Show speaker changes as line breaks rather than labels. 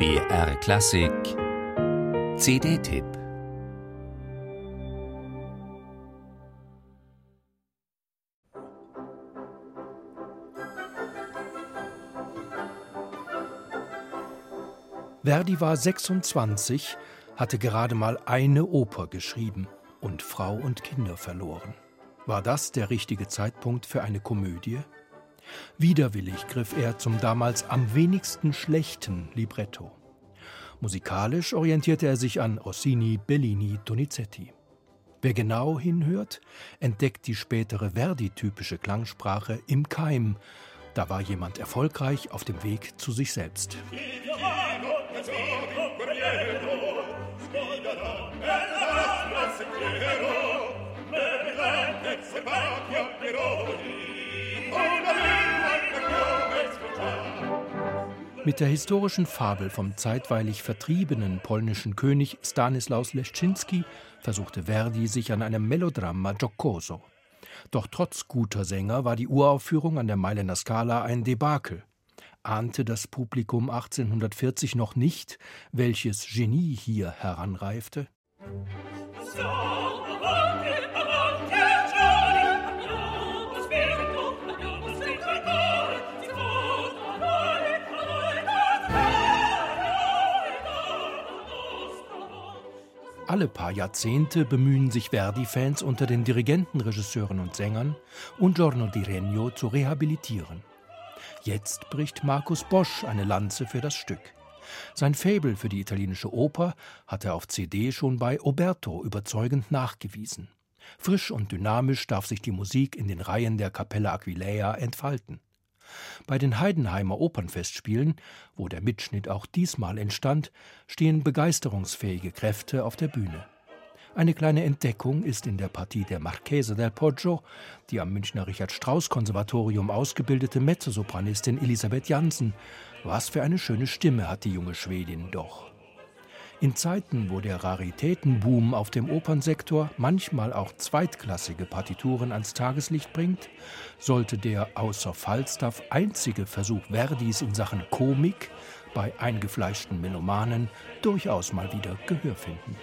BR Klassik CD-Tipp
Verdi war 26, hatte gerade mal eine Oper geschrieben und Frau und Kinder verloren. War das der richtige Zeitpunkt für eine Komödie? Widerwillig griff er zum damals am wenigsten schlechten Libretto. Musikalisch orientierte er sich an Rossini, Bellini, Donizetti. Wer genau hinhört, entdeckt die spätere Verdi-typische Klangsprache im Keim. Da war jemand erfolgreich auf dem Weg zu sich selbst. Mit der historischen Fabel vom zeitweilig vertriebenen polnischen König Stanislaus Leszczynski versuchte Verdi sich an einem Melodramma giocoso. Doch trotz guter Sänger war die Uraufführung an der Mailänder Scala ein Debakel. Ahnte das Publikum 1840 noch nicht, welches Genie hier heranreifte? So. Alle paar Jahrzehnte bemühen sich Verdi-Fans unter den Dirigenten, Regisseuren und Sängern, Un Giorno di Regno zu rehabilitieren. Jetzt bricht Markus Bosch eine Lanze für das Stück. Sein Faible für die italienische Oper hat er auf CD schon bei Oberto überzeugend nachgewiesen. Frisch und dynamisch darf sich die Musik in den Reihen der Capella Aquileia entfalten. Bei den Heidenheimer Opernfestspielen, wo der Mitschnitt auch diesmal entstand, stehen begeisterungsfähige Kräfte auf der Bühne. Eine kleine Entdeckung ist in der Partie der Marchese del Poggio die am Münchner Richard Strauss Konservatorium ausgebildete Mezzosopranistin Elisabeth Jansen. Was für eine schöne Stimme hat die junge Schwedin doch. In Zeiten, wo der Raritätenboom auf dem Opernsektor manchmal auch zweitklassige Partituren ans Tageslicht bringt, sollte der außer Falstaff einzige Versuch Verdis in Sachen Komik bei eingefleischten Melomanen durchaus mal wieder Gehör finden.